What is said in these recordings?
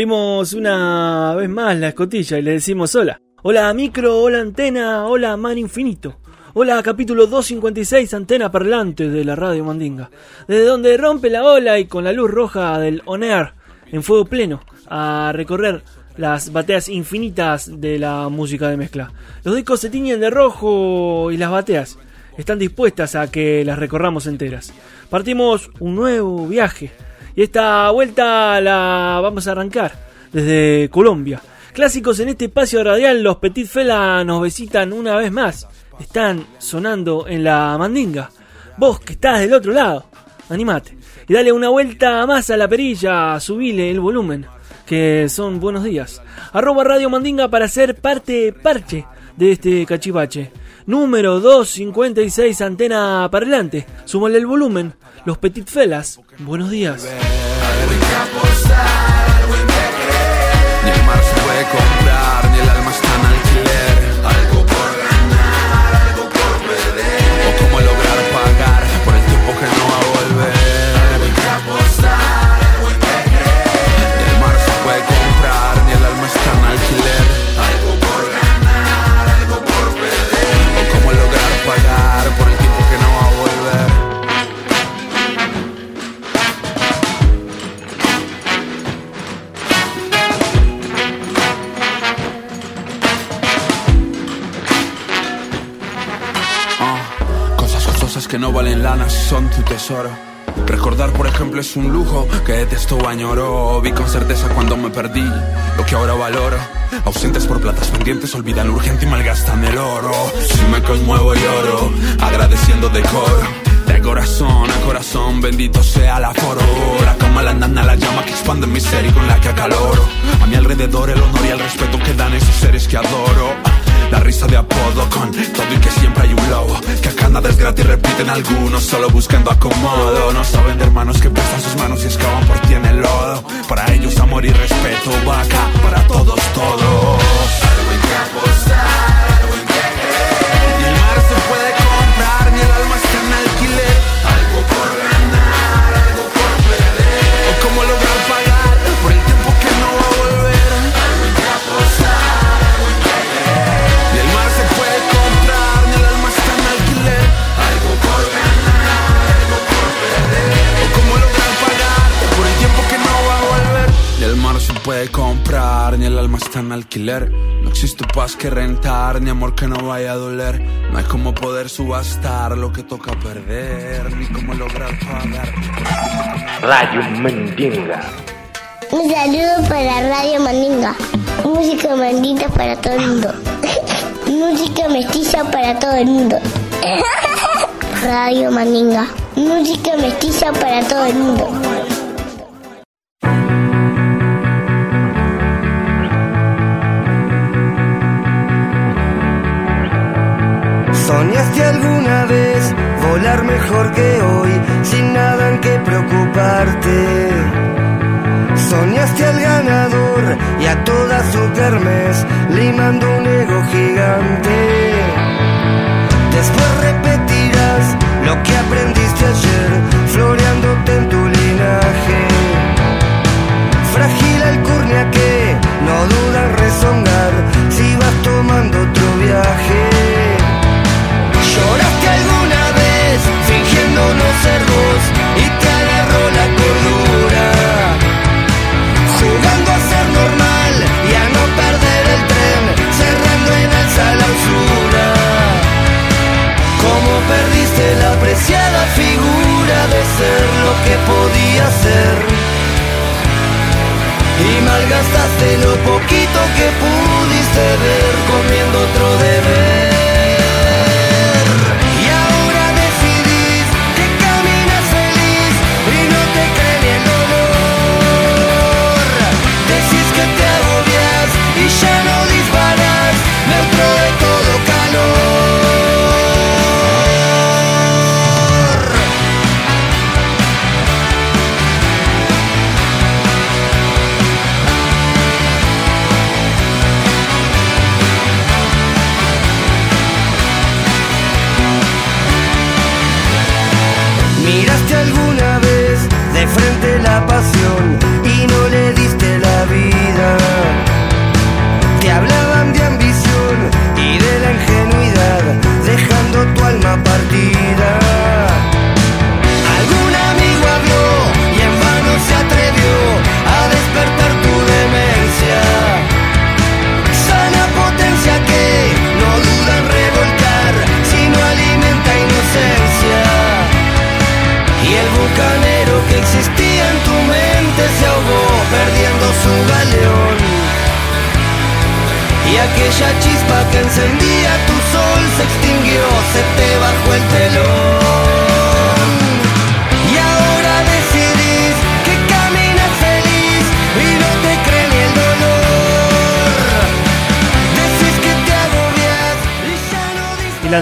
Abrimos una vez más la escotilla y le decimos hola. Hola micro, hola antena, hola mar infinito. Hola capítulo 256, antena parlante de la radio Mandinga. Desde donde rompe la ola y con la luz roja del On Air en fuego pleno a recorrer las bateas infinitas de la música de mezcla. Los discos se tiñen de rojo y las bateas están dispuestas a que las recorramos enteras. Partimos un nuevo viaje y esta vuelta la vamos a arrancar desde Colombia. Clásicos en este espacio radial, los Petit Fela nos visitan una vez más. Están sonando en la mandinga. Vos que estás del otro lado, animate. Y dale una vuelta más a la perilla, subile el volumen, que son buenos días. Arroba Radio Mandinga para ser parte parche de este cachivache. Número 256, antena parlante. Súmale el volumen. Los Petit Felas, buenos días. Son tu tesoro. Recordar, por ejemplo, es un lujo que detesto o añoro. Vi con certeza cuando me perdí lo que ahora valoro. Ausentes por platas pendientes, olvidan lo urgente y malgastan el oro. Si me conmuevo lloro, agradeciendo decoro. De corazón a corazón, bendito sea la foro. La cama, la nana, la llama que expande mi ser y con la que acaloro. A mi alrededor el honor y el respeto que dan esos seres que adoro. La risa de apodo con todo y que siempre hay un lobo Que acá nada es gratis, repiten algunos Solo buscando acomodo. No saben de hermanos que prestan sus manos y excavan por ti en el lodo. Para ellos amor y respeto va acá para todos, todos. Algo hay en alquiler. No existe paz que rentar, ni amor que no vaya a doler. No hay como poder subastar lo que toca perder, ni cómo lograr pagar. Radio Mandinga. Un saludo para Radio Mandinga. Música mandita para todo el mundo. Música mestiza para todo el mundo. Radio Mandinga. Música mestiza para todo el mundo.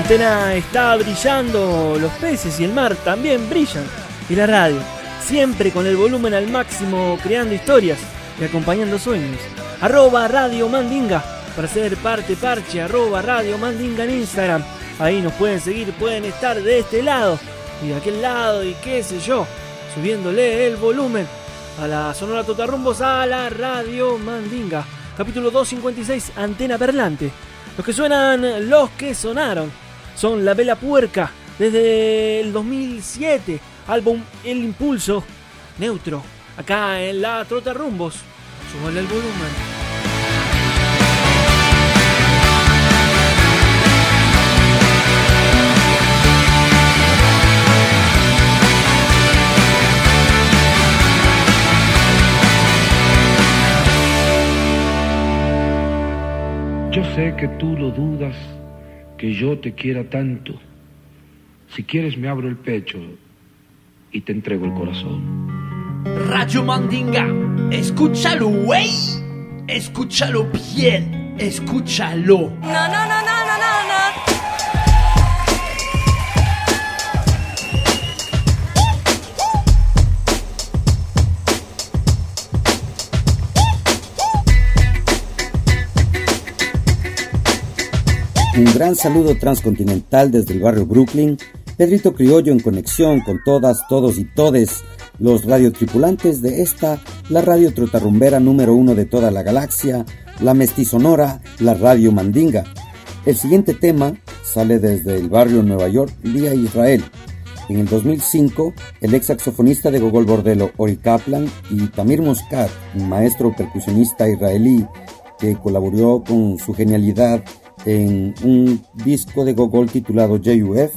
Antena está brillando, los peces y el mar también brillan. Y la radio, siempre con el volumen al máximo, creando historias y acompañando sueños. Arroba Radio Mandinga para ser parte parche, arroba Radio Mandinga en Instagram. Ahí nos pueden seguir, pueden estar de este lado y de aquel lado y qué sé yo, subiéndole el volumen a la Sonora Totarrumbos a la Radio Mandinga. Capítulo 256, Antena Perlante. Los que suenan, los que sonaron, son La Vela Puerca desde el 2007, álbum El Impulso, Neutro, acá en la Trota Rumbos. Súbale el volumen. Yo sé que tú lo dudas, que yo te quiera tanto. Si quieres me abro el pecho y te entrego el corazón. Radio Mandinga, escúchalo, güey. Escúchalo bien, escúchalo. No, no, no, Un gran saludo transcontinental desde el barrio Brooklyn. Pedrito Criollo en conexión con todas, todos y todes los radiotripulantes de esta, la radio trotarrumbera número uno de toda la galaxia, la mestizonora, la radio mandinga. El siguiente tema sale desde el barrio Nueva York vía Israel. En el 2005, el ex saxofonista de Gogol Bordello, Ori Kaplan, y Tamir Muscat, un maestro percusionista israelí que colaboró con su genialidad en un disco de Gogol titulado JUF,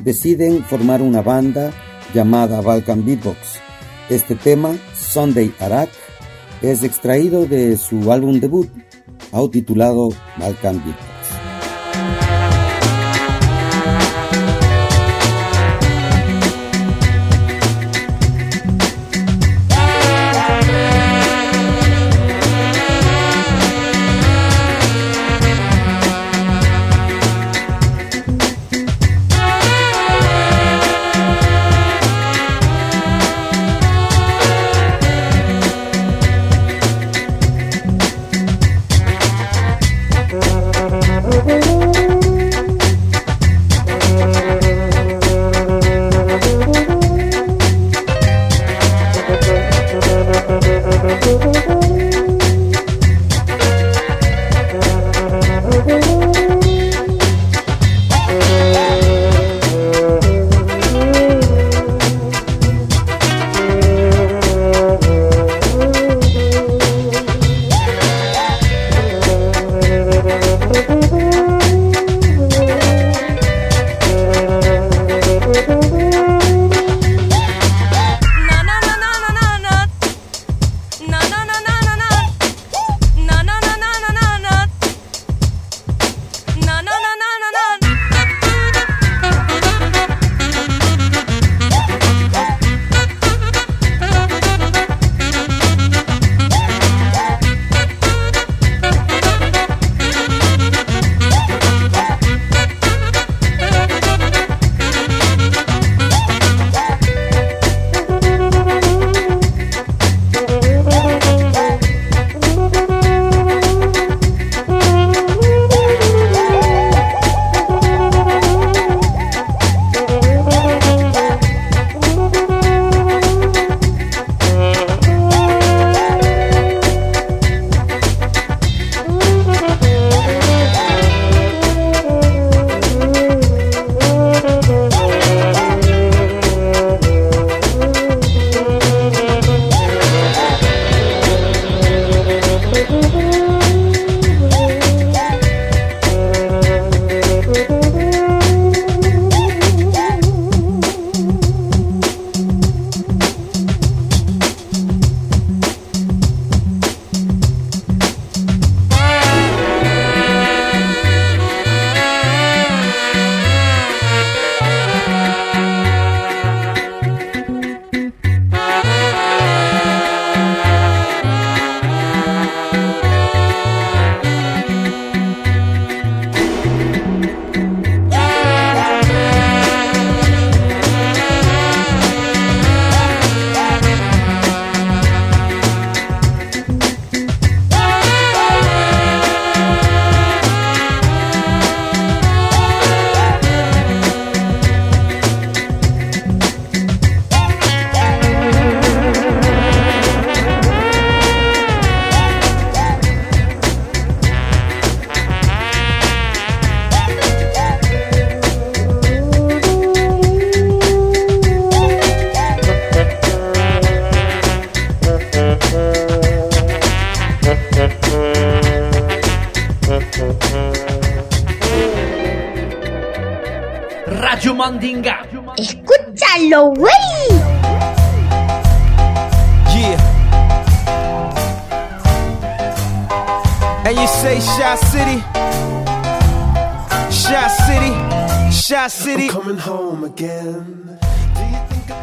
deciden formar una banda llamada Balkan Beatbox. Este tema, Sunday Arak, es extraído de su álbum debut, titulado Balkan Beatbox.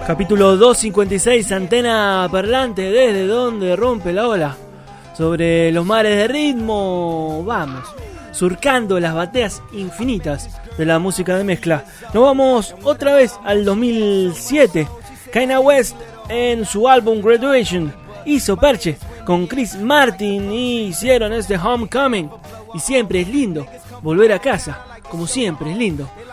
Capítulo 256, antena parlante, desde donde rompe la ola. Sobre los mares de ritmo, vamos, surcando las bateas infinitas de la música de mezcla. Nos vamos otra vez al 2007. Kaina West en su álbum Graduation hizo perche con Chris Martin y hicieron este Homecoming. Y siempre es lindo volver a casa, como siempre es lindo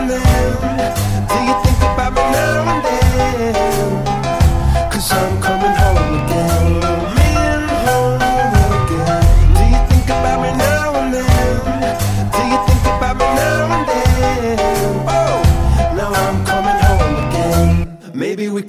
and then? Do you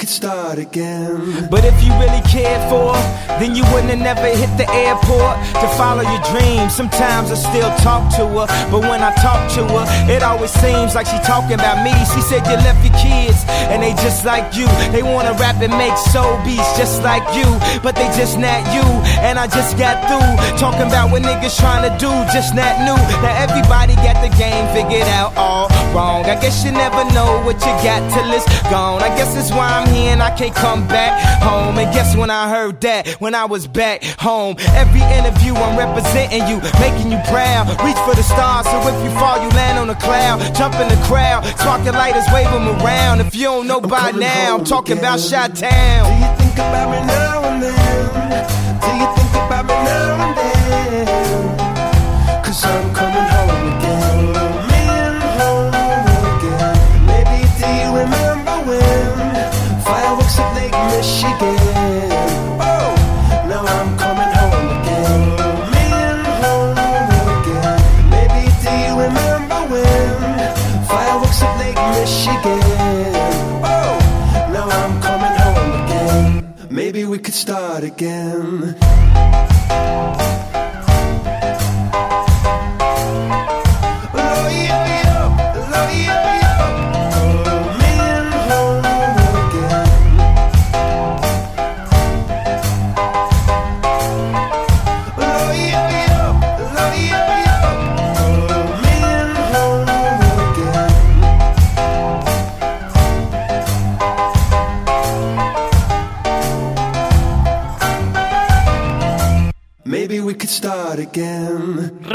could start again. But if you really cared for her, then you wouldn't have never hit the airport to follow your dreams. Sometimes I still talk to her, but when I talk to her, it always seems like she talking about me. She said you left your kids, and they just like you. They wanna rap and make soul beats just like you, but they just not you. And I just got through talking about what niggas trying to do, just not new. Now everybody got the game figured out all wrong. I guess you never know what you got till it's gone. I guess that's why I'm here and I can't come back home. And guess when I heard that, when I was back home. Every interview I'm representing you, making you proud. Reach for the stars, so if you fall, you land on a cloud. Jump in the crowd, spark your lighters, wave them around. If you don't know by now, I'm talking about Shot Town. Do you think about me now and then? Do you think start again.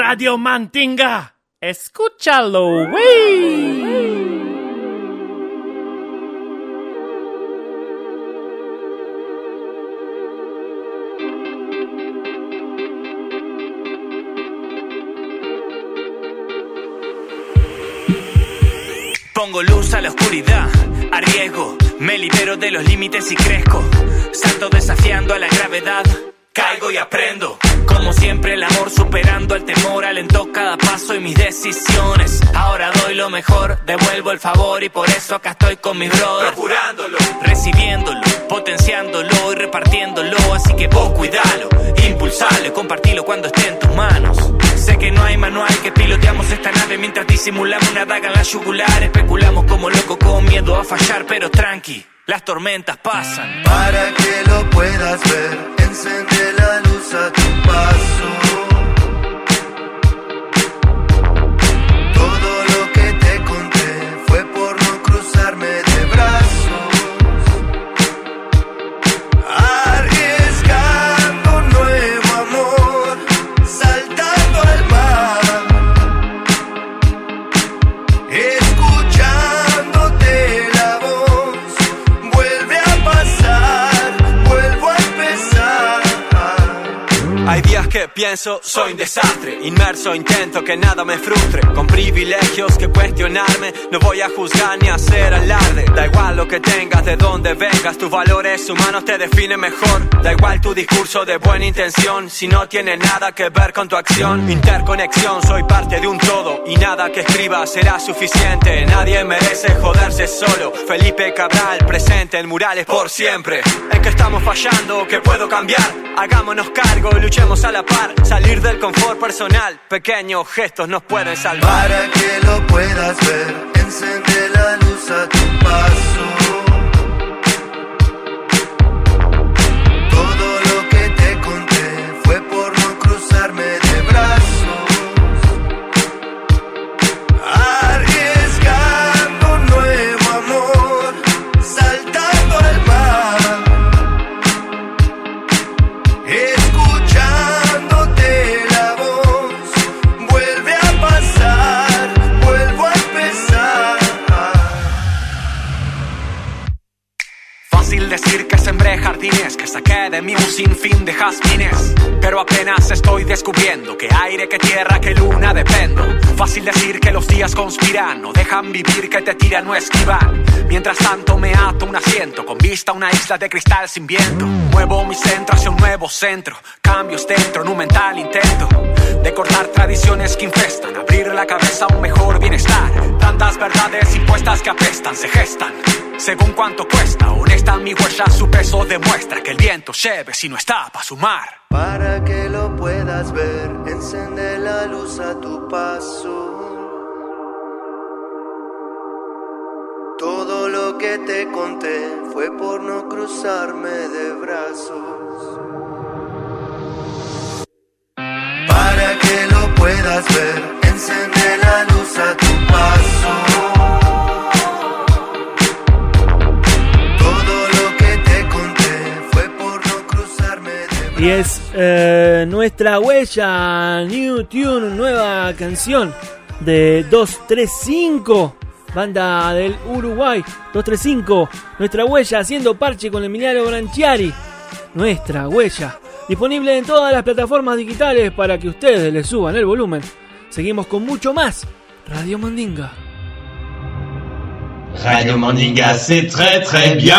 Radio Mandinga. Escúchalo, wey. Pongo luz a la oscuridad, arriesgo, me libero de los límites y crezco. Salto desafiando a la gravedad, caigo y aprendo. Como siempre el amor superando el temor, alentó cada paso y mis decisiones. Ahora doy lo mejor, devuelvo el favor y por eso acá estoy con mis brothers. Procurándolo, recibiéndolo, potenciándolo y repartiéndolo. Así que vos cuidalo, impulsalo y compartilo cuando esté en tus manos. Sé que no hay manual, que piloteamos esta nave mientras disimulamos una daga en la yugular. Especulamos como loco con miedo a fallar, pero tranqui, las tormentas pasan. Para que lo puedas ver, encende la luz a tu paso. Pienso, soy un desastre. Inmerso, intento que nada me frustre. Con privilegios que cuestionarme, no voy a juzgar ni hacer alarde. Da igual lo que tengas, de dónde vengas, tus valores humanos te definen mejor. Da igual tu discurso de buena intención, si no tiene nada que ver con tu acción. Interconexión, soy parte de un todo y nada que escriba será suficiente. Nadie merece joderse solo. Felipe Cabral, presente en murales por siempre. En que estamos fallando, que puedo cambiar. Hagámonos cargo, luchemos a la Salir del confort personal, pequeños gestos nos pueden salvar. Para que lo puedas ver, encende la luz a saqué de mí un sinfín de jazmines. Pero apenas estoy descubriendo que aire, que tierra, que luna dependo. Fácil decir que los días conspiran, no dejan vivir, que te tiran, no esquivan. Mientras tanto me ato un asiento con vista a una isla de cristal sin viento. Muevo mi centro hacia un nuevo centro, cambios dentro en un mental intento de cortar tradiciones que infestan, abrir la cabeza a un mejor bienestar. Tantas verdades impuestas que apestan, se gestan. Según cuánto cuesta, honesta mi huella, su peso demuestra que el viento lleve si no está para sumar. Para que lo puedas ver, encende la luz a tu paso. Todo lo que te conté fue por no cruzarme de brazos. Para que lo puedas ver, encende la luz a tu paso. Y es eh, nuestra huella, New Tune, nueva canción de 235, banda del Uruguay. 235, nuestra huella haciendo parche con Emiliano Branchiari. Nuestra huella, disponible en todas las plataformas digitales para que ustedes le suban el volumen. Seguimos con mucho más. Radio Mandinga. Radio Mandinga, c'est très très bien.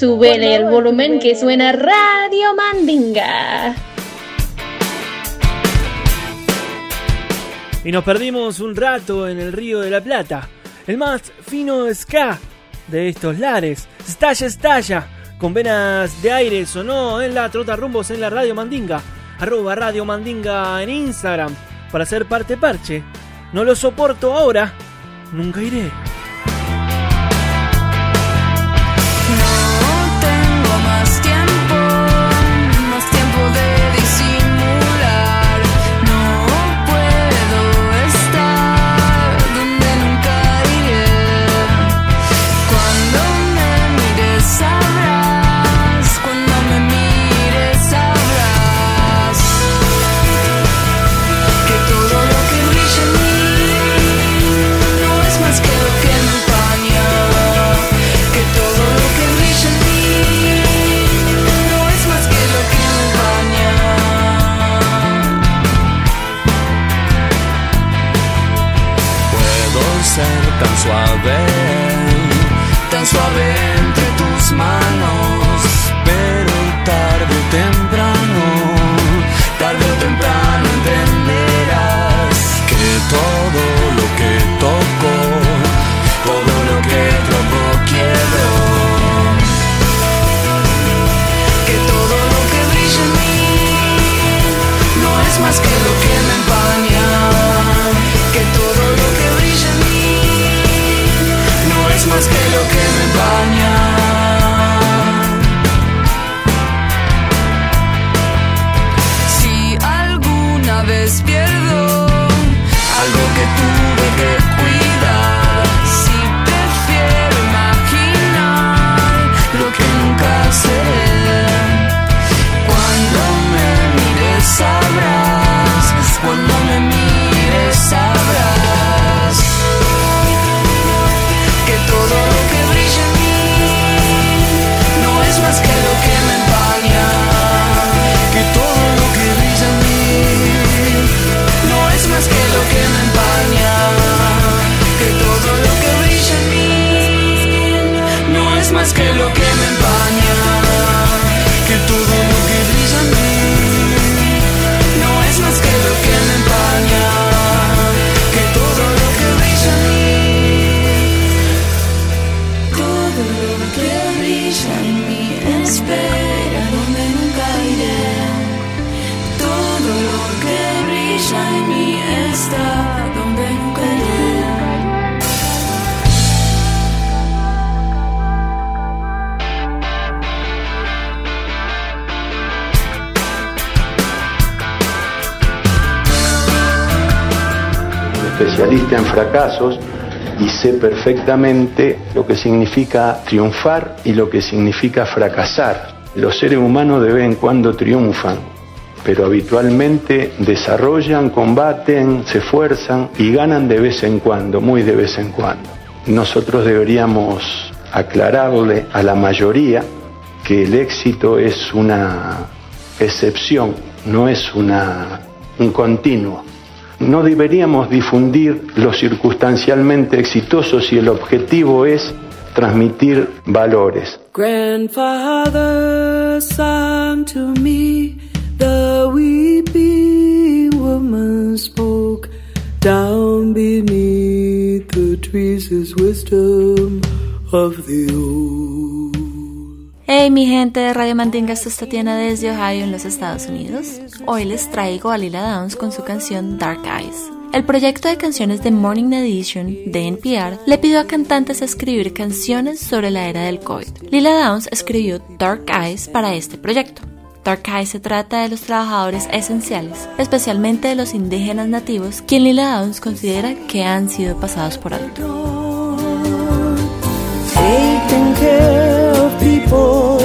Súbele el volumen que suena Radio Mandinga. Y nos perdimos un rato en el Río de la Plata. El más fino ska de estos lares. Estalla, estalla. Con venas de aire sonó en la Trota Rumbos en la Radio Mandinga. Arroba Radio Mandinga en Instagram. Para ser parte parche. No lo soporto ahora. Nunca iré. Especialista en fracasos y sé perfectamente lo que significa triunfar y lo que significa fracasar. Los seres humanos de vez en cuando triunfan, pero habitualmente desarrollan, combaten, se esfuerzan y ganan de vez en cuando, muy de vez en cuando. Nosotros deberíamos aclararle a la mayoría que el éxito es una excepción, no es una, un continuo. No deberíamos difundir lo circunstancialmente exitoso si el objetivo es transmitir valores. Grandfather sang to me, the weeping woman spoke. Down beneath the trees is wisdom of the old. Hey mi gente de Radio Mandinga, esto es Tatiana desde Ohio en los Estados Unidos. Hoy les traigo a Lila Downs con su canción Dark Eyes. El proyecto de canciones de Morning Edition de NPR le pidió a cantantes escribir canciones sobre la era del COVID. Lila Downs escribió Dark Eyes para este proyecto. Dark Eyes se trata de los trabajadores esenciales, especialmente de los indígenas nativos, quien Lila Downs considera que han sido pasados por alto. 风。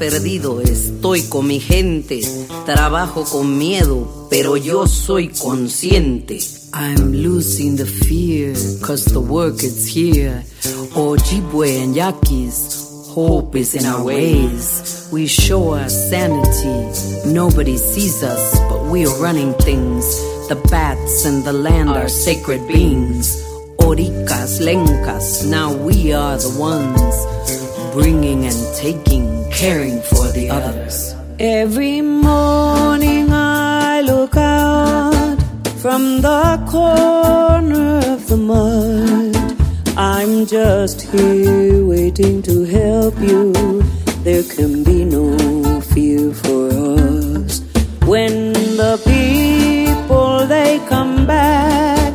Perdido, estoy con mi gente, trabajo con miedo, pero yo soy consciente. I'm losing the fear, cause the work is here. Ojibwe and Yaquis, hope is in our ways. We show our sanity, nobody sees us, but we are running things. The bats and the land are sacred beings. Oricas, Lencas, now we are the ones bringing and taking, caring for the others. Every morning I look out from the corner of the mud. I'm just here waiting to help you. There can be no fear for us. When the people they come back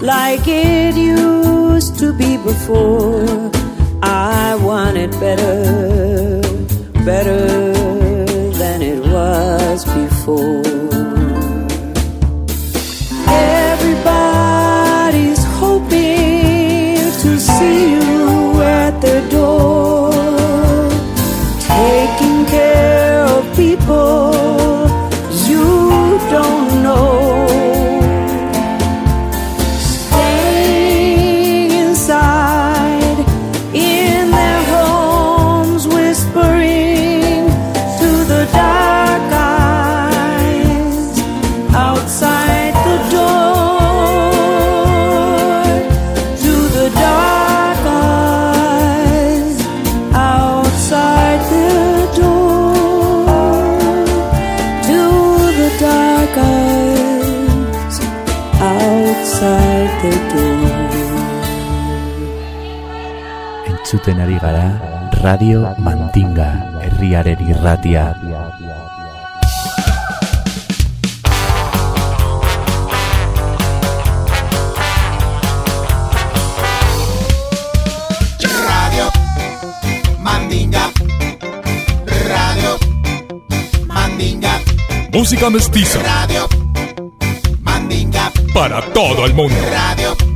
like it used to be before. I want it better, better than it was before. Entzuten ari gara Radio Mandinga herriaren irratia. Radio Mandinga. Radio Mandinga. Música mestiza Radio Mandinga. para todo el mundo. Radio.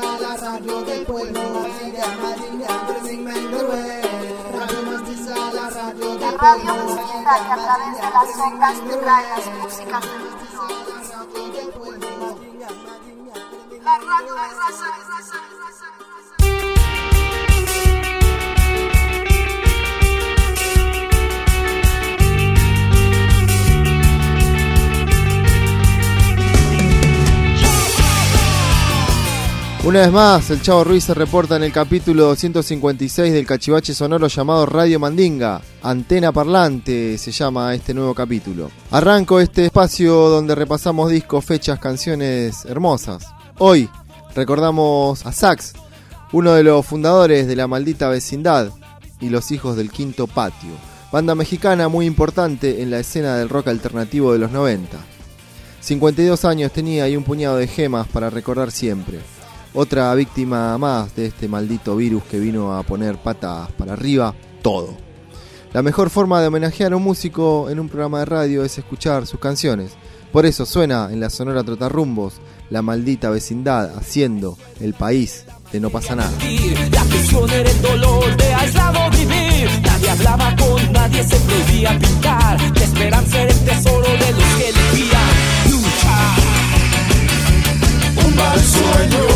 La radio del pueblo, así de amarilla, sin Mendorué. Radio la radio del pueblo, de amarilla, de. Una vez más, el Chavo Ruiz se reporta en el capítulo 256 del cachivache sonoro llamado Radio Mandinga. Antena Parlante se llama este nuevo capítulo. Arranco este espacio donde repasamos discos, fechas, canciones hermosas. Hoy recordamos a Sax, uno de los fundadores de La Maldita Vecindad y Los Hijos del Quinto Patio, banda mexicana muy importante en la escena del rock alternativo de los 90. 52 años tenía y un puñado de gemas para recordar siempre. Otra víctima más de este maldito virus que vino a poner patas para arriba todo. La mejor forma de homenajear a un músico en un programa de radio es escuchar sus canciones. Por eso suena en la Sonora Trotarrumbos la maldita vecindad haciendo el país de no pasa nada. La prisión era el dolor de aislado vivir. Nadie hablaba con nadie, se prohibía pintar. La esperanza era el tesoro de mal sueño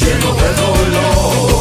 lleno de dolor.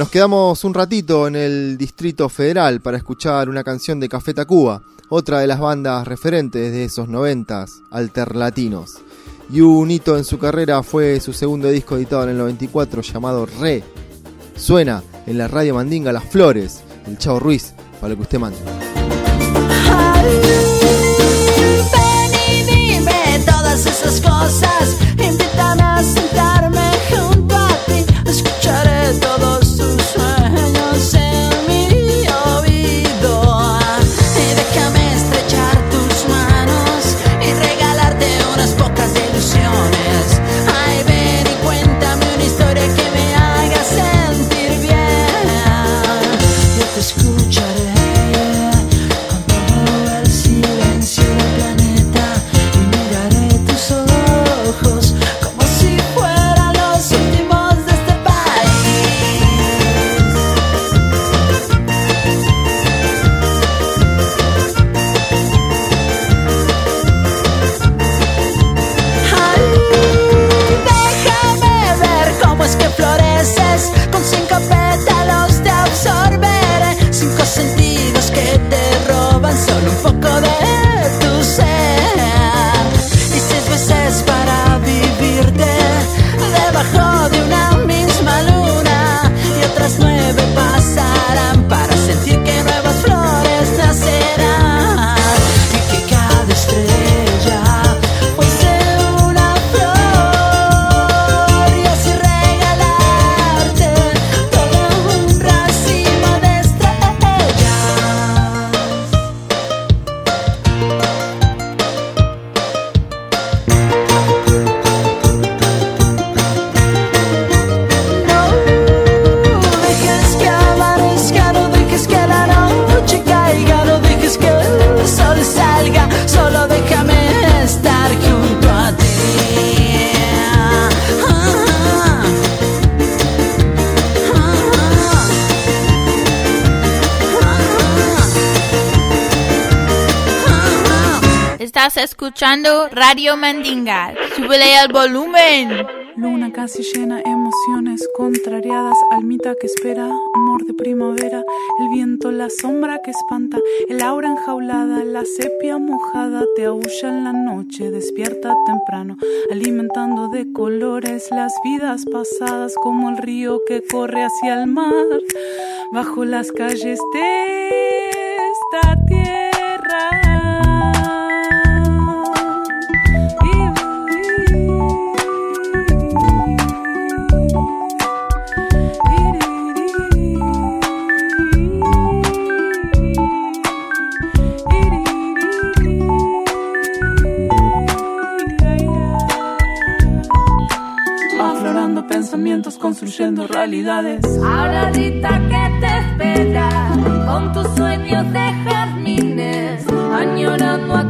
Nos quedamos un ratito en el Distrito Federal para escuchar una canción de Café Tacuba, otra de las bandas referentes de esos noventas alterlatinos. Y un hito en su carrera fue su segundo disco editado en el 94 llamado Re. Suena en la radio Mandinga Las Flores, el Chavo Ruiz, para lo que usted mande. Ven y dime todas esas cosas. Invítame a escuchando Radio Mandinga. Súbele al volumen. Luna casi llena, emociones contrariadas, almita que espera, amor de primavera, el viento, la sombra que espanta, el aura enjaulada, la sepia mojada, te aúlla en la noche, despierta temprano, alimentando de colores las vidas pasadas como el río que corre hacia el mar, bajo las calles de esta tierra. Construyendo realidades. Ahorita que te espera con tus sueños de jardines, añorando aquel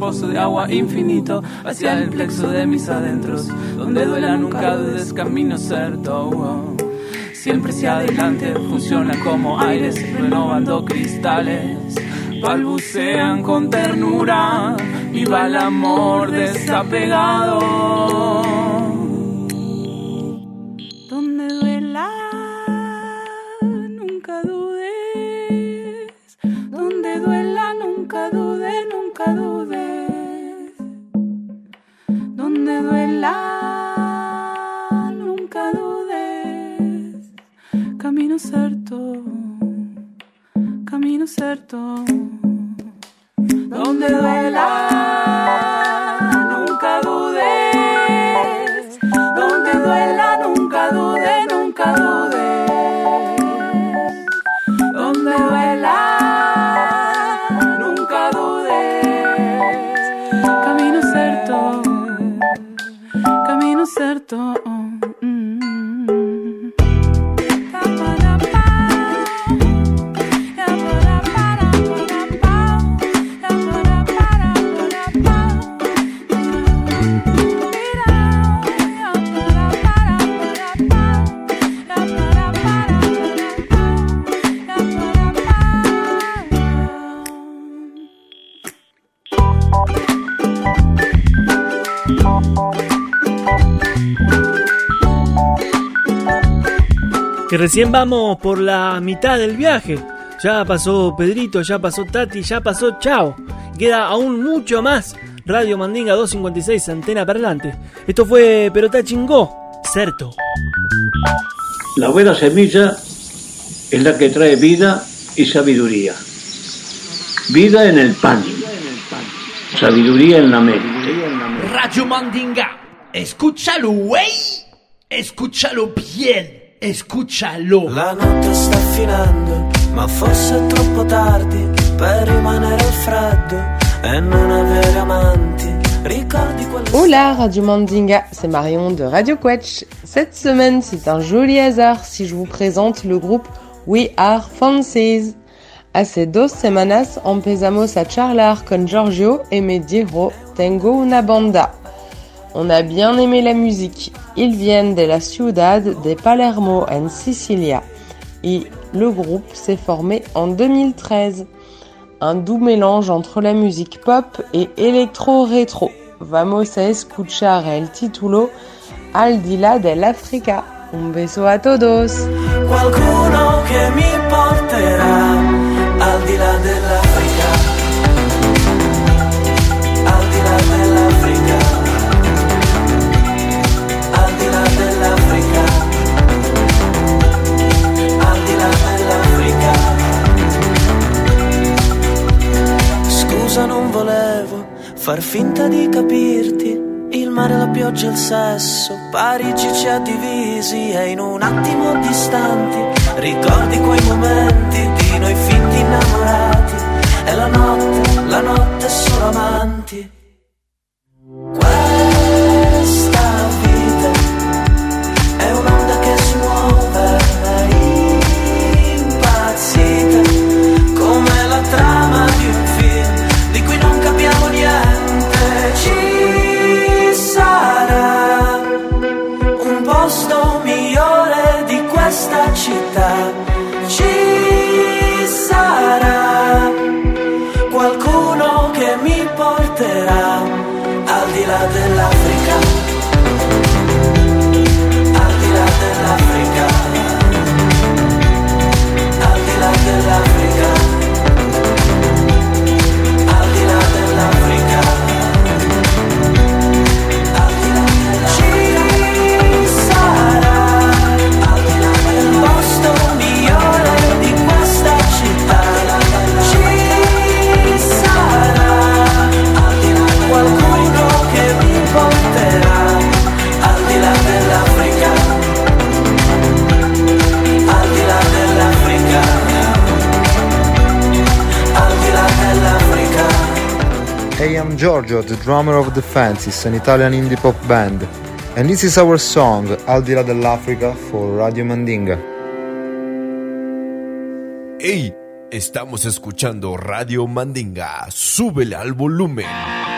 pozo de agua infinito hacia el plexo de mis adentros, donde duela nunca dudes camino certo. oh. Siempre hacia adelante funciona como aires renovando cristales, balbucean con ternura, viva el amor desapegado. Recién vamos por la mitad del viaje. Ya pasó Pedrito, ya pasó Tati, ya pasó Chao. Queda aún mucho más. Radio Mandinga 256, antena parlante. Esto fue Perota Chingó, Certo. La buena semilla es la que trae vida y sabiduría. Vida en el pan, sabiduría en la mente. Radio Mandinga, escúchalo, güey. Escúchalo bien, escúchalo. La notte sta finendo, ma forse è troppo tardi per rimanere al freddo e non avere amanti. Hola Radio Mandinga, c'est Marion de Radio Quetch. Cette semaine, c'est un joli hasard si je vous présente le groupe We Are Fancies. Hace dos semanas empezamos a charlar con Giorgio et me dijo, tengo una banda. On a bien aimé la musique. Ils viennent de la ciudad de Palermo en Sicilia. Et le groupe s'est formé en 2013. Un doux mélange entre la musique pop et électro-rétro. Vamos a escuchar el título Al di dell'Africa. Un beso a todos. Scusa, non volevo far finta di capirti. Il mare, la pioggia, il sesso, Parigi ci ha divisi e in un attimo distanti ricordi quei momenti di noi finti innamorati e la notte, la notte solo amanti. Questa the drummer of The Fancies, an Italian indie pop band. And this is our song, Al di là dell'Africa, for Radio Mandinga. ¡Ey! Estamos escuchando Radio Mandinga. Súbele al volumen.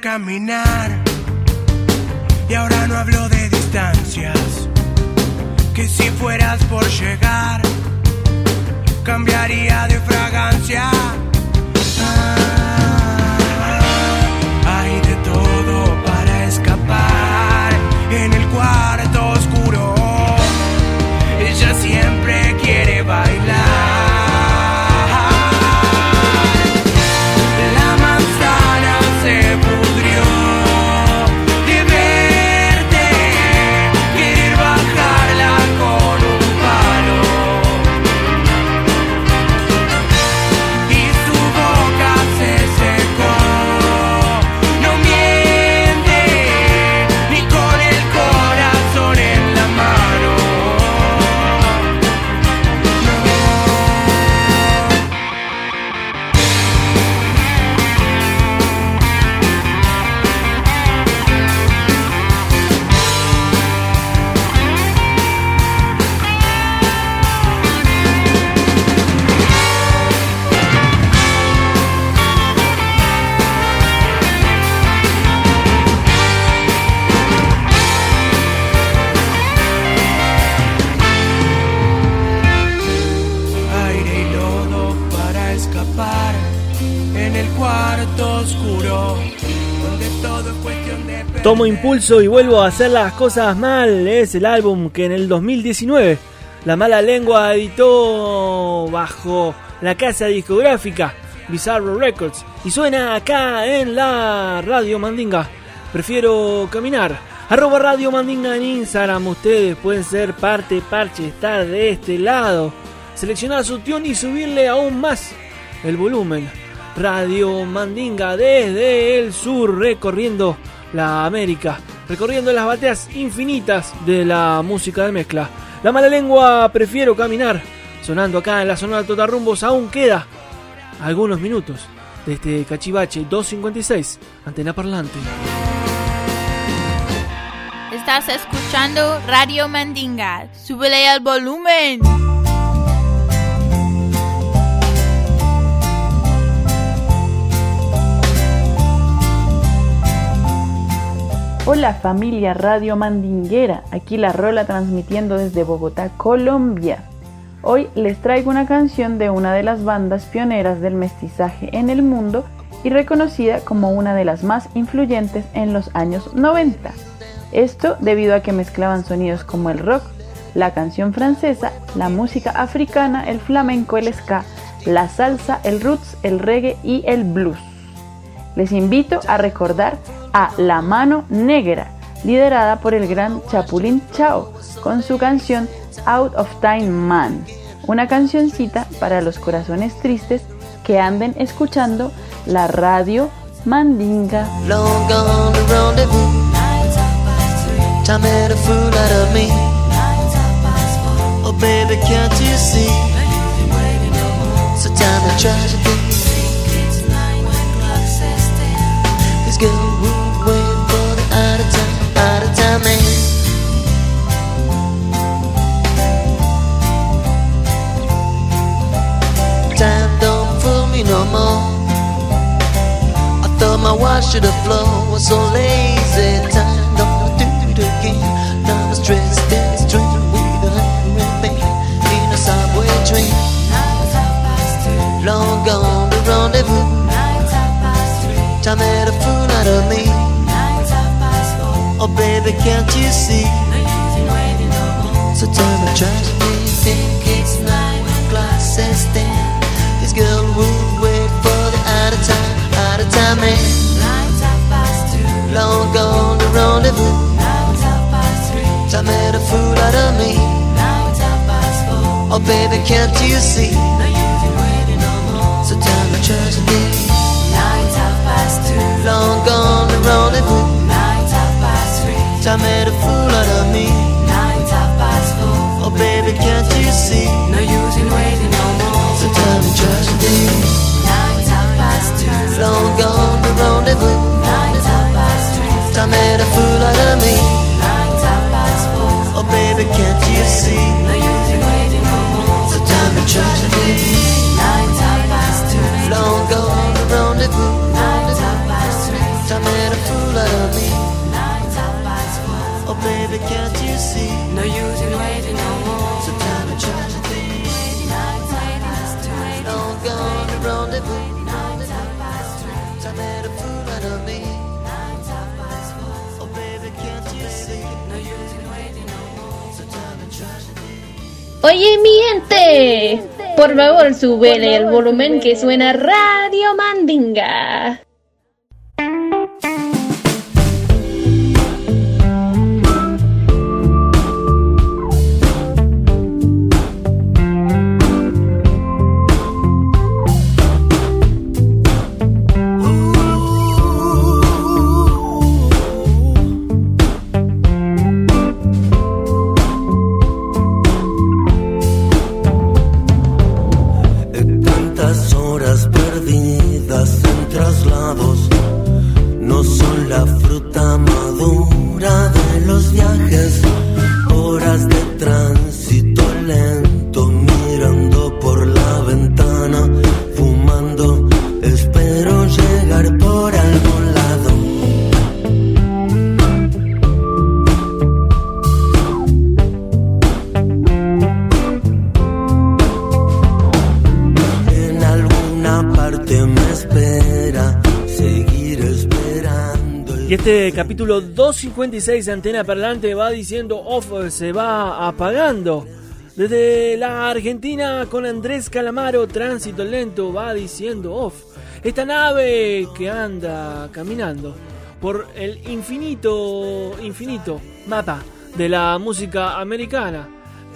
Caminar. Y ahora no hablo de distancias. Que si fueras por llegar, cambiaría de fragancia. Ah, hay de todo para escapar en el cuarto oscuro. Ella siempre Tomo impulso y vuelvo a hacer las cosas mal. Es el álbum que en el 2019 La Mala Lengua editó bajo la casa discográfica Bizarro Records y suena acá en la Radio Mandinga. Prefiero caminar. Arroba Radio Mandinga en Instagram. Ustedes pueden ser parte, parche, estar de este lado. Seleccionar su tune y subirle aún más el volumen. Radio Mandinga desde el sur recorriendo la América, recorriendo las bateas infinitas de la música de mezcla. La mala lengua prefiero caminar, sonando acá en la zona de Totarrumbos aún queda algunos minutos de este cachivache 256, antena parlante. Estás escuchando Radio Mandinga. Súbele al volumen. Hola familia Radio Mandinguera, aquí la Rola transmitiendo desde Bogotá, Colombia. Hoy les traigo una canción de una de las bandas pioneras del mestizaje en el mundo y reconocida como una de las más influyentes en los años 90. Esto debido a que mezclaban sonidos como el rock, la canción francesa, la música africana, el flamenco, el ska, la salsa, el roots, el reggae y el blues. Les invito a recordar a La Mano Negra, liderada por el gran Chapulín Chao, con su canción Out of Time Man, una cancioncita para los corazones tristes que anden escuchando la radio Mandinga. So lazy. Time don't do it again. Now I'm stressed this dream with a men in a subway train. Long gone the rendezvous. Time made a fool out of me. Oh baby, can't you see? So tell me, try out of me. Oh baby, can't you see? So tell me, try to think. Long gone the rendezvous. Time made a fool out of me. Oh baby, can't you see? No use in waiting no more. So tell me, tragedy. Long gone the rendezvous. Time made a fool out of me. baby, can't you see? No use in waiting more. So time to try to be. Nine. Long gone the rendezvous. Nine time past. Time made a fool out of me. Nine four. Oh baby, can't you see? No use in waiting no more. So time to try to be. Nine. Long gone the rendezvous. Nine. Time made a fool of me. Nine four. Oh baby, can't you see? No use in waiting. Oye, mi gente, por favor, sube el volumen que suena Radio Mandinga. 256 de Antena Parlante va diciendo off, se va apagando. Desde la Argentina con Andrés Calamaro, tránsito lento, va diciendo off. Esta nave que anda caminando por el infinito, infinito mapa de la música americana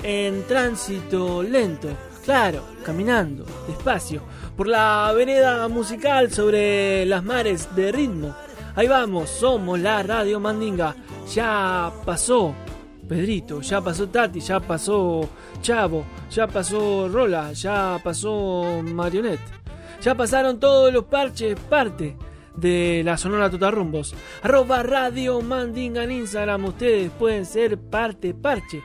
en tránsito lento, claro, caminando despacio por la vereda musical sobre las mares de ritmo. Ahí vamos, somos la Radio Mandinga. Ya pasó Pedrito, ya pasó Tati, ya pasó Chavo, ya pasó Rola, ya pasó Marionette. Ya pasaron todos los parches, parte de la Sonora Totarrumbos. Arroba Radio Mandinga en Instagram. Ustedes pueden ser parte, parche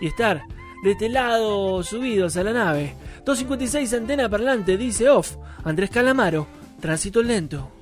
y estar de este lado subidos a la nave. 256 antena parlante, dice off. Andrés Calamaro, tránsito lento.